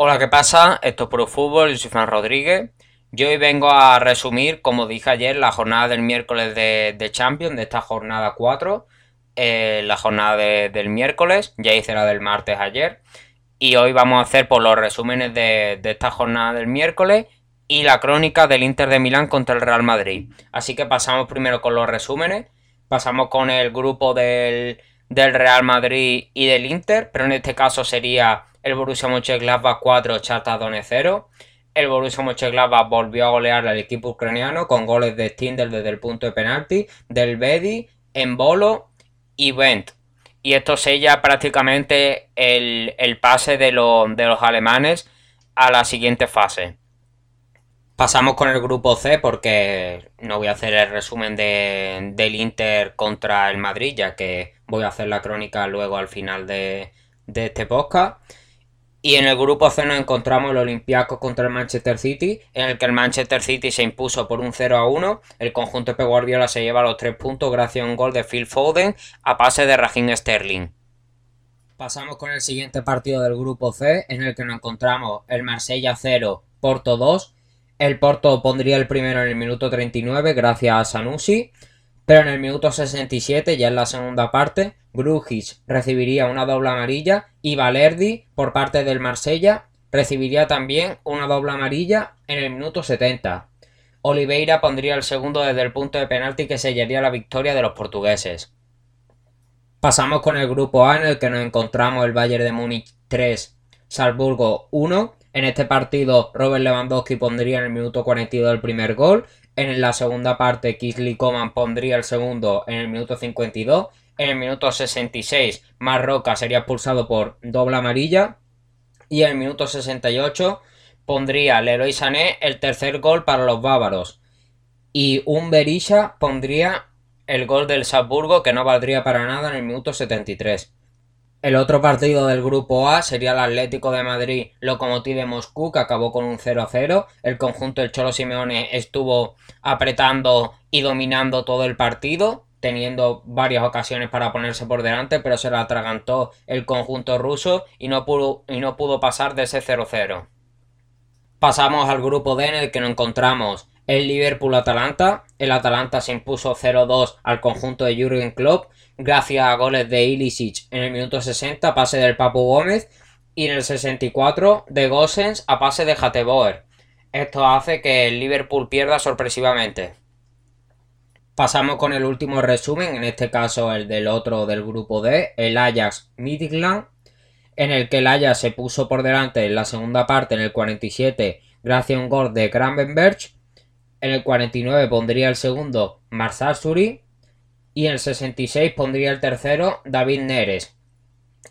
Hola, ¿qué pasa? Esto es Pro Fútbol, yo soy Fran Rodríguez. Yo hoy vengo a resumir, como dije ayer, la jornada del miércoles de, Champions, de esta jornada 4. eh, la jornada de- del miércoles, ya hice la del martes ayer. Y hoy vamos a hacer por los resúmenes de esta jornada del miércoles y la crónica del Inter de Milán contra el Real Madrid. Así que pasamos primero con los resúmenes. Pasamos con el grupo del, del Real Madrid y del Inter, pero en este caso sería el Borussia Mönchengladbach 4, Shakhtar Donetsk 0. El Borussia Mönchengladbach volvió a golear al equipo ucraniano con goles de Stindl desde el punto de penalti, del Bedi, Embolo y Bent. Y esto sella prácticamente el, el pase de, de los alemanes a la siguiente fase. Pasamos con el grupo C porque no voy a hacer el resumen de- del Inter contra el Madrid, ya que voy a hacer la crónica luego al final de, este podcast. Y en el grupo C nos encontramos el Olympiacos contra el Manchester City, en el que el Manchester City se impuso por un 0 a 1. El conjunto de Guardiola se lleva los 3 puntos gracias a un gol de Phil Foden a pase de Raheem Sterling. Pasamos con el siguiente partido del grupo C, en el que nos encontramos el Marsella 0, Porto 2. El Porto pondría el primero en el minuto 39 gracias a Sanusi, pero en el minuto 67, ya en la segunda parte, Grujic recibiría una doble amarilla y Valerdi, por parte del Marsella, recibiría también una doble amarilla en el minuto 70. Oliveira pondría el segundo desde el punto de penalti que sellaría la victoria de los portugueses. Pasamos con el grupo A en el que nos encontramos el Bayern de Múnich 3, Salzburgo 1. En este partido Robert Lewandowski pondría en el minuto 42 el primer gol. En la segunda parte Kingsley Coman pondría el segundo en el minuto 52. En el minuto 66 Marroca sería expulsado por doble amarilla. Y en el minuto 68 pondría Leroy Sané el tercer gol para los bávaros. Y un Berisha pondría el gol del Salzburgo que no valdría para nada en el minuto 73. El otro partido del grupo A sería el Atlético de Madrid Lokomotiv de Moscú que acabó con un 0 a 0. El conjunto del Cholo Simeone estuvo apretando y dominando todo el partido, teniendo varias ocasiones para ponerse por delante, pero se la atragantó el conjunto ruso y no pudo, y no pudo pasar de ese 0-0. Pasamos al grupo D en el que nos encontramos el Liverpool-Atalanta. El Atalanta se impuso 0-2 al conjunto de Jürgen Klopp gracias a goles de Ilicic en el minuto 60, pase del Papu Gómez, y en el 64 de Gossens a pase de Hateboer. Esto hace que el Liverpool pierda sorpresivamente. Pasamos con el último resumen, en este caso el del otro del grupo D, el Ajax Midtjylland, en el que el Ajax se puso por delante en la segunda parte en el 47 gracias a un gol de Krambenberg. En el 49 pondría el segundo Marsasuri y en el 66 pondría el tercero David Neres.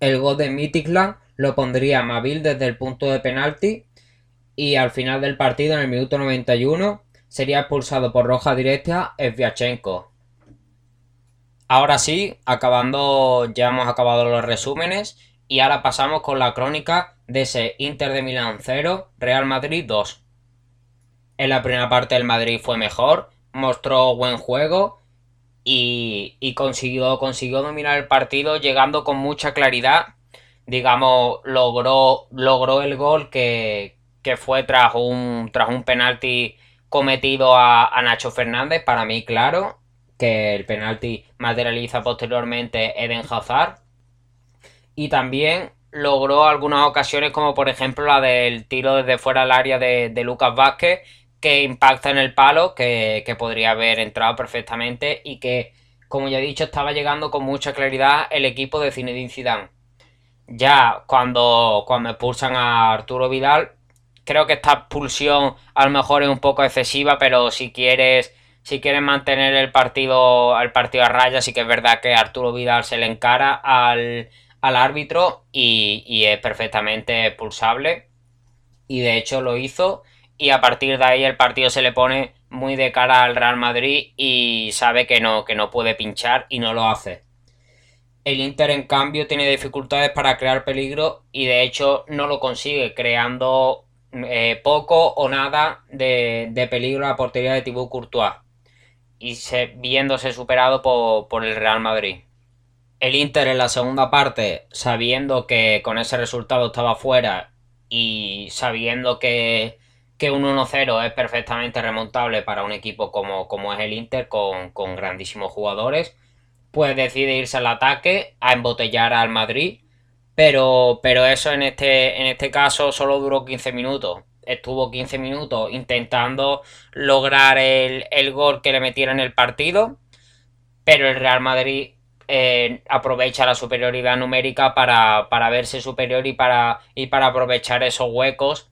El gol de Midtjylland lo pondría Mabil desde el punto de penalti y al final del partido en el minuto 91 sería expulsado por roja directa Sviachenko. Ahora sí, acabando, ya hemos acabado los resúmenes y ahora pasamos con la crónica de ese Inter de Milán 0, Real Madrid 2. En la primera parte el Madrid fue mejor, mostró buen juego y, consiguió, dominar el partido llegando con mucha claridad. Digamos, logró, el gol que, fue tras un, penalti cometido a, Nacho Fernández. Para mí, claro, que el penalti materializa posteriormente Eden Hazard. Y también logró algunas ocasiones, como por ejemplo la del tiro desde fuera del área de Lucas Vázquez, que impacta en el palo, que, que podría haber entrado perfectamente y que, como ya he dicho, estaba llegando con mucha claridad el equipo de Zinedine Zidane. Ya cuando, cuando expulsan a Arturo Vidal, creo que esta expulsión a lo mejor es un poco excesiva, pero si quieres, si quieres mantener el partido, el partido a raya, sí que es verdad que Arturo Vidal se le encara al, al árbitro y, y es perfectamente expulsable. Y de hecho lo hizo. Y a partir de ahí el partido se le pone muy de cara al Real Madrid y sabe que no, que no puede pinchar y no lo hace. El Inter, en cambio, tiene dificultades para crear peligro y de hecho no lo consigue, creando eh, poco o nada de, de peligro a la portería de Thibaut Courtois y se, viéndose superado por, por el Real Madrid. El Inter en la segunda parte, sabiendo que con ese resultado estaba fuera y sabiendo que, que un 1-0 es perfectamente remontable para un equipo como, como es el Inter, con, con grandísimos jugadores, pues decide irse al ataque a embotellar al Madrid. Pero, pero eso en este, en este caso solo duró 15 minutos. Estuvo 15 minutos intentando lograr el, el gol que le metiera en el partido. Pero el Real Madrid eh, aprovecha la superioridad numérica para, para, verse superior y para, y para aprovechar esos huecos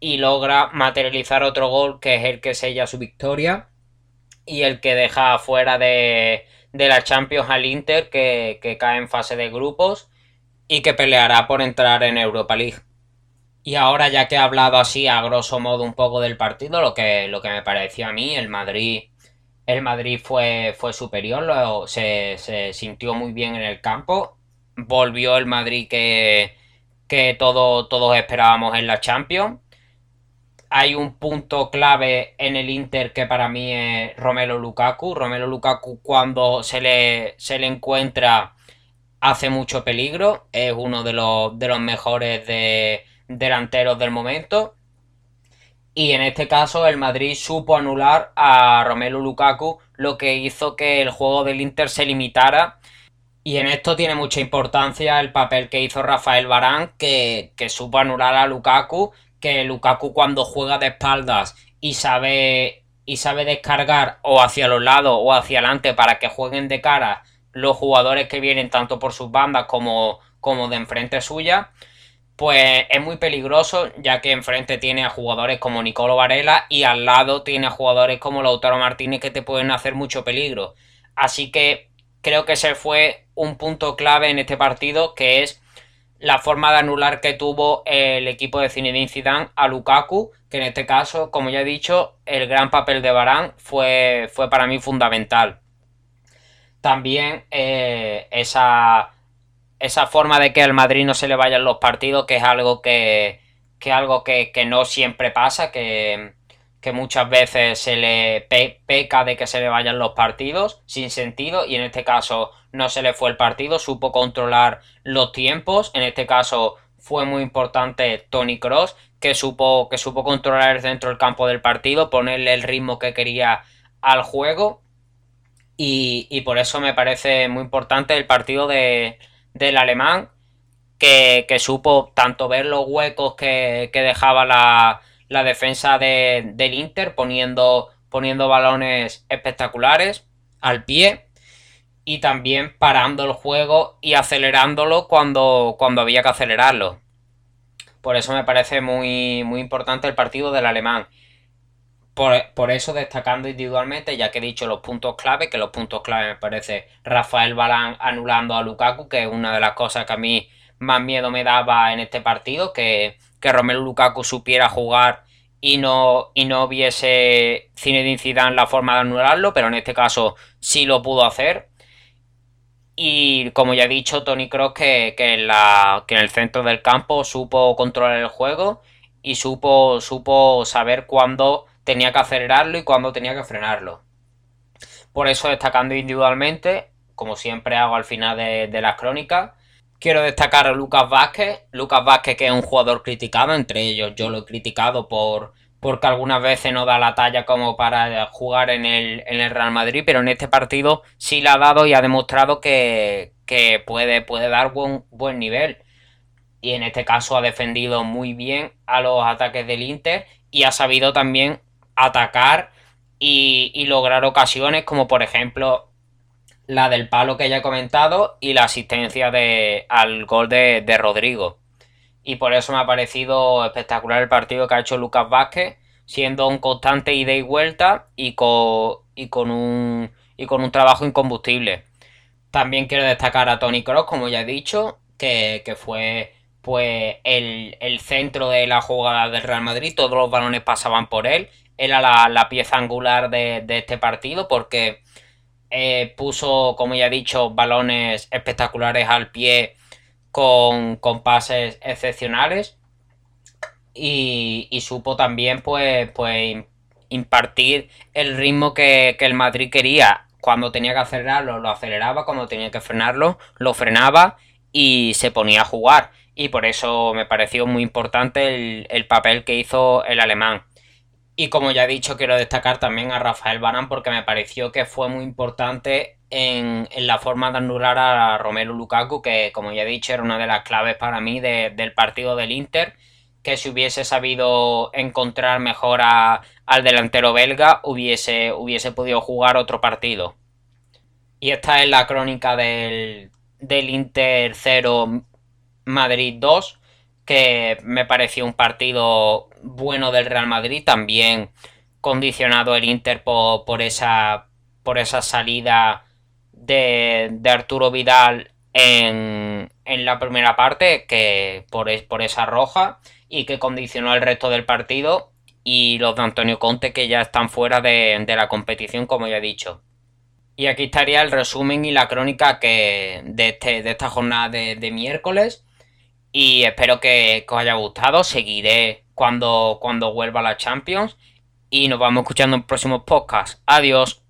y logra materializar otro gol que es el que sella su victoria y el que deja fuera de, de la Champions al Inter que, que cae en fase de grupos y que peleará por entrar en Europa League. Y ahora ya que he hablado así a grosso modo un poco del partido, lo que, lo que me pareció a mí, el Madrid, el Madrid fue, fue superior, se, se, sintió muy bien en el campo, volvió el Madrid que, que todo, todos esperábamos en la Champions hay un punto clave en el Inter que para mí es Romelo Lukaku. Romelo Lukaku cuando se le, se le encuentra hace mucho peligro. Es uno de los, de los mejores de, delanteros del momento. Y en este caso el Madrid supo anular a Romelu Lukaku, lo que hizo que el juego del Inter se limitara. Y en esto tiene mucha importancia el papel que hizo Rafael Barán, que, que supo anular a Lukaku que Lukaku cuando juega de espaldas y sabe y sabe descargar o hacia los lados o hacia adelante para que jueguen de cara los jugadores que vienen tanto por sus bandas como, como de enfrente suya, pues es muy peligroso ya que enfrente tiene a jugadores como Nicolo Varela y al lado tiene a jugadores como Lautaro Martínez que te pueden hacer mucho peligro. Así que creo que ese fue un punto clave en este partido que es la forma de anular que tuvo el equipo de Zinedine Zidane a Lukaku, que en este caso, como ya he dicho, el gran papel de Barán fue, fue para mí fundamental. También eh, esa, esa forma de que al Madrid no se le vayan los partidos, que es algo que, que algo que, que no siempre pasa, que, que muchas veces se le peca de que se le vayan los partidos sin sentido y en este caso no se le fue el partido, supo controlar los tiempos, en este caso fue muy importante Tony Cross que supo, que supo controlar dentro del campo del partido, ponerle el ritmo que quería al juego. Y, por eso me parece muy importante el partido de, del alemán que, supo tanto ver los huecos que, que dejaba la, la defensa de, del Inter poniendo, poniendo balones espectaculares al pie y también parando el juego y acelerándolo cuando, cuando había que acelerarlo. Por eso me parece muy, muy importante el partido del alemán. Por, eso destacando individualmente, ya que he dicho los puntos clave, que los puntos clave me parece Rafael Balán anulando a Lukaku, que es una de las cosas que a mí más miedo me daba en este partido, que, que Romelu Lukaku supiera jugar y no, y no viese Zinedine Zidane la forma de anularlo, pero en este caso sí lo pudo hacer. Y como ya he dicho, Tony Cross que, que, en que en el centro del campo supo controlar el juego y supo, supo saber cuándo tenía que acelerarlo y cuándo tenía que frenarlo. Por eso destacando individualmente, como siempre hago al final de, de las crónicas, quiero destacar a Lucas Vázquez. Lucas Vázquez que es un jugador criticado, entre ellos yo lo he criticado por porque algunas veces no da la talla como para jugar en el, en el Real Madrid, pero en este partido sí la ha dado y ha demostrado que, puede, puede dar buen, buen nivel. Y en este caso ha defendido muy bien a los ataques del Inter y ha sabido también atacar y, lograr ocasiones como por ejemplo la del palo que ya he comentado y la asistencia de, al gol de, de Rodrigo y por eso me ha parecido espectacular el partido que ha hecho Lucas Vázquez, siendo un constante ida y vuelta y con, y con, un, y con un trabajo incombustible. También quiero destacar a Tony Cross, como ya he dicho, que, fue pues el, centro de la jugada del Real Madrid, todos los balones pasaban por él, era la, pieza angular de, este partido porque eh, puso, como ya he dicho, balones espectaculares al pie con, pases excepcionales y, supo también pues, pues impartir el ritmo que, el Madrid quería. Cuando tenía que acelerarlo, lo aceleraba, cuando tenía que frenarlo, lo frenaba y se ponía a jugar. y por eso me pareció muy importante el, papel que hizo el alemán. Y como ya he dicho, quiero destacar también a Rafael Barán porque me pareció que fue muy importante en, la forma de anular a Romelu Lukaku, que como ya he dicho era una de las claves para mí del partido del Inter, que si hubiese sabido encontrar mejor al delantero belga, hubiese, hubiese podido jugar otro partido. Y esta es la crónica del, del Inter 0 Madrid 2, que me pareció un partido bueno del Real Madrid, también condicionado el Inter por, esa, por esa salida de, Arturo Vidal en, la primera parte, que por, por esa roja, y que condicionó el resto del partido, y los de Antonio Conte que ya están fuera de, la competición, como ya he dicho. Y aquí estaría el resumen y la crónica que de, este, de esta jornada de, de miércoles. Y espero que, os haya gustado. Seguiré cuando, cuando vuelva la Champions. Y nos vamos escuchando en próximos podcasts. Adiós.